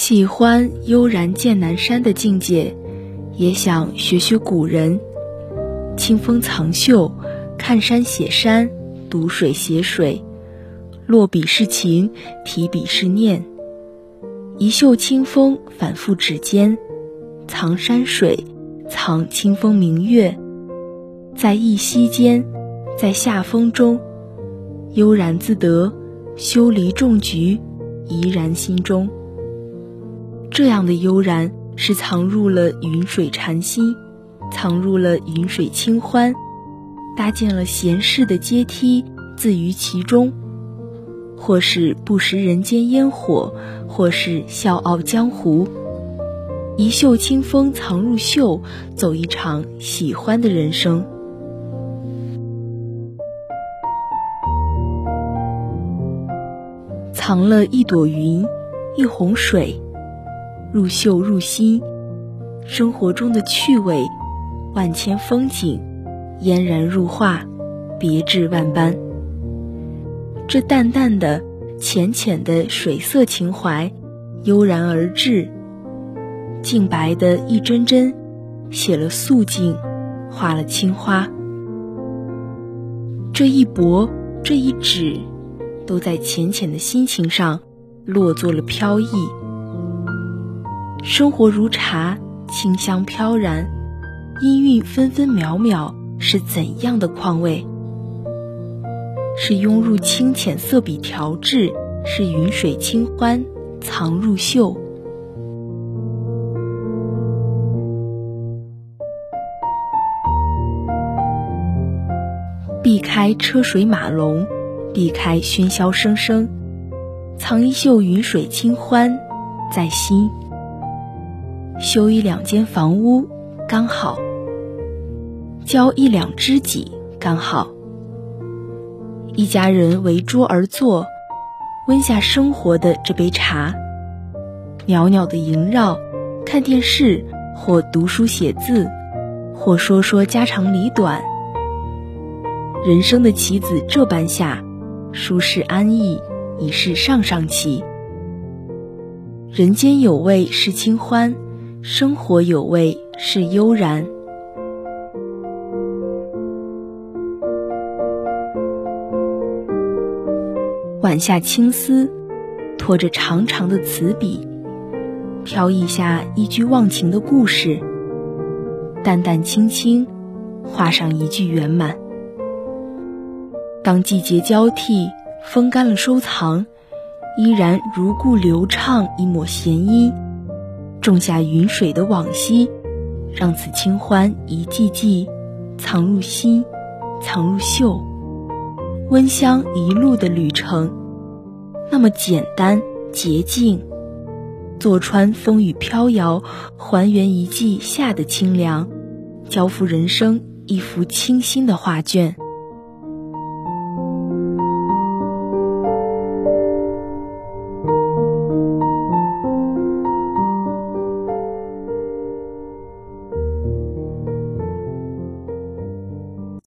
喜欢悠然见南山的境界，也想学学古人，清风藏秀，看山写山，读水写水，落笔是情，提笔是念。一袖清风反复指尖，藏山水，藏清风明月，在一息间，在夏风中，悠然自得，修篱种菊，怡然心中。这样的悠然，是藏入了云水禅心，藏入了云水清欢，搭建了闲适的阶梯，自于其中。或是不食人间烟火，或是笑傲江湖。一袖清风藏入袖，走一场喜欢的人生。藏了一朵云，一泓水，入袖入心。生活中的趣味，万千风景，嫣然入画，别致万般。这淡淡的、浅浅的水色情怀，悠然而至。净白的一帧帧，写了素净，画了青花。这一薄，这一纸，都在浅浅的心情上落作了飘逸。生活如茶，清香飘然，音韵分分秒秒，是怎样的况味？是拥入清浅色笔调制，是云水清欢藏入袖。避开车水马龙，避开喧嚣声声，藏一袖云水清欢在心。修一两间房屋刚好，交一两知己刚好。一家人围桌而坐，温下生活的这杯茶，袅袅的萦绕，看电视或读书写字，或说说家长里短。人生的棋子这般下，舒适安逸已是上上棋。人间有味是清欢，生活有味是悠然。晚下青丝，拖着长长的词笔，飘逸下一句忘情的故事，淡淡轻轻，画上一句圆满。当季节交替，风干了收藏，依然如故流畅一抹弦音，种下云水的往昔，让此清欢一季季藏入心，藏入袖。温香一路的旅程，那么简单洁净，坐穿风雨飘摇，还原一季夏的清凉，交付人生一幅清新的画卷。